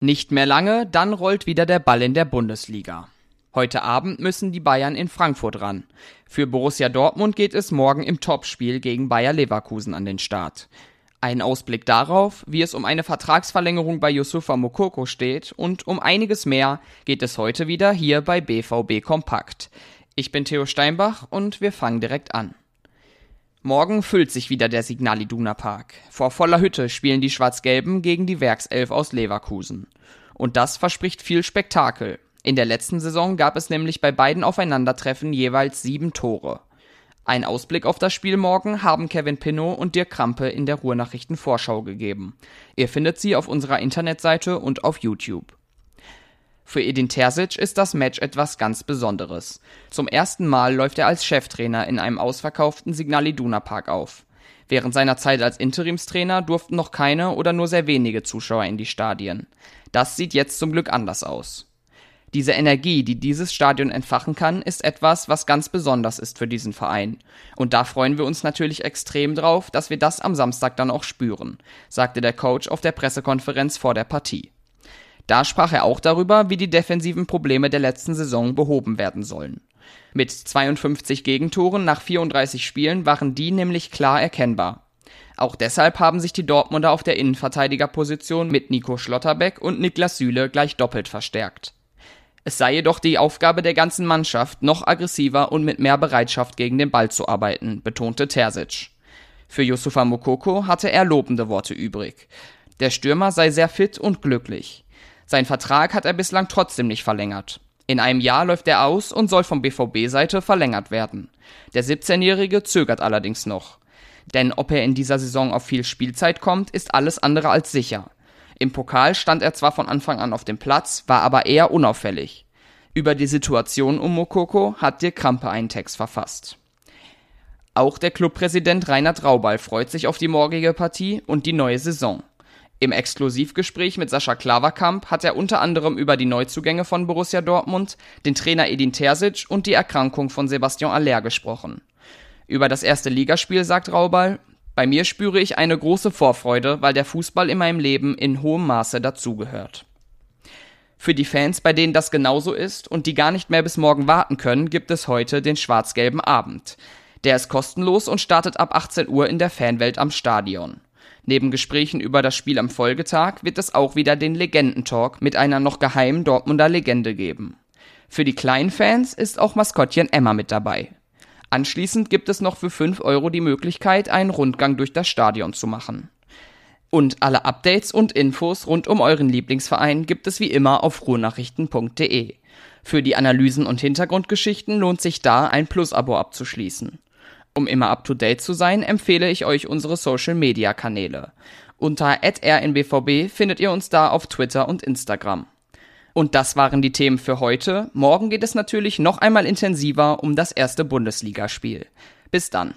Nicht mehr lange, dann rollt wieder der Ball in der Bundesliga. Heute Abend müssen die Bayern in Frankfurt ran. Für Borussia Dortmund geht es morgen im Topspiel gegen Bayer Leverkusen an den Start. Ein Ausblick darauf, wie es um eine Vertragsverlängerung bei Yusufa Mokoko steht und um einiges mehr geht es heute wieder hier bei BVB Kompakt. Ich bin Theo Steinbach und wir fangen direkt an. Morgen füllt sich wieder der Signal Iduna Park. Vor voller Hütte spielen die Schwarz-Gelben gegen die Werkself aus Leverkusen. Und das verspricht viel Spektakel. In der letzten Saison gab es nämlich bei beiden Aufeinandertreffen jeweils sieben Tore. Ein Ausblick auf das Spiel morgen haben Kevin Pinnow und Dirk Krampe in der Ruhrnachrichten Vorschau gegeben. Ihr findet sie auf unserer Internetseite und auf YouTube. Für Edin Terzic ist das Match etwas ganz Besonderes. Zum ersten Mal läuft er als Cheftrainer in einem ausverkauften Signal Iduna Park auf. Während seiner Zeit als Interimstrainer durften noch keine oder nur sehr wenige Zuschauer in die Stadien. Das sieht jetzt zum Glück anders aus. Diese Energie, die dieses Stadion entfachen kann, ist etwas, was ganz besonders ist für diesen Verein. Und da freuen wir uns natürlich extrem drauf, dass wir das am Samstag dann auch spüren, sagte der Coach auf der Pressekonferenz vor der Partie. Da sprach er auch darüber, wie die defensiven Probleme der letzten Saison behoben werden sollen. Mit 52 Gegentoren nach 34 Spielen waren die nämlich klar erkennbar. Auch deshalb haben sich die Dortmunder auf der Innenverteidigerposition mit Nico Schlotterbeck und Niklas Süle gleich doppelt verstärkt. Es sei jedoch die Aufgabe der ganzen Mannschaft, noch aggressiver und mit mehr Bereitschaft gegen den Ball zu arbeiten, betonte Terzic. Für Yusufa Mokoko hatte er lobende Worte übrig. Der Stürmer sei sehr fit und glücklich. Sein Vertrag hat er bislang trotzdem nicht verlängert. In einem Jahr läuft er aus und soll vom BVB-Seite verlängert werden. Der 17-Jährige zögert allerdings noch. Denn ob er in dieser Saison auf viel Spielzeit kommt, ist alles andere als sicher. Im Pokal stand er zwar von Anfang an auf dem Platz, war aber eher unauffällig. Über die Situation um Mokoko hat Dirk Krampe einen Text verfasst. Auch der Clubpräsident Reinhard Raubal freut sich auf die morgige Partie und die neue Saison. Im Exklusivgespräch mit Sascha Klaverkamp hat er unter anderem über die Neuzugänge von Borussia Dortmund, den Trainer Edin Terzic und die Erkrankung von Sebastian Aller gesprochen. Über das erste Ligaspiel sagt Raubal, bei mir spüre ich eine große Vorfreude, weil der Fußball in meinem Leben in hohem Maße dazugehört. Für die Fans, bei denen das genauso ist und die gar nicht mehr bis morgen warten können, gibt es heute den schwarz-gelben Abend. Der ist kostenlos und startet ab 18 Uhr in der Fanwelt am Stadion. Neben Gesprächen über das Spiel am Folgetag wird es auch wieder den Legendentalk mit einer noch geheimen Dortmunder Legende geben. Für die kleinen Fans ist auch Maskottchen Emma mit dabei. Anschließend gibt es noch für 5 Euro die Möglichkeit, einen Rundgang durch das Stadion zu machen. Und alle Updates und Infos rund um euren Lieblingsverein gibt es wie immer auf ruhrnachrichten.de. Für die Analysen und Hintergrundgeschichten lohnt sich da ein Plus-Abo abzuschließen. Um immer up to date zu sein, empfehle ich euch unsere Social Media Kanäle. Unter rnbvb findet ihr uns da auf Twitter und Instagram. Und das waren die Themen für heute. Morgen geht es natürlich noch einmal intensiver um das erste Bundesligaspiel. Bis dann.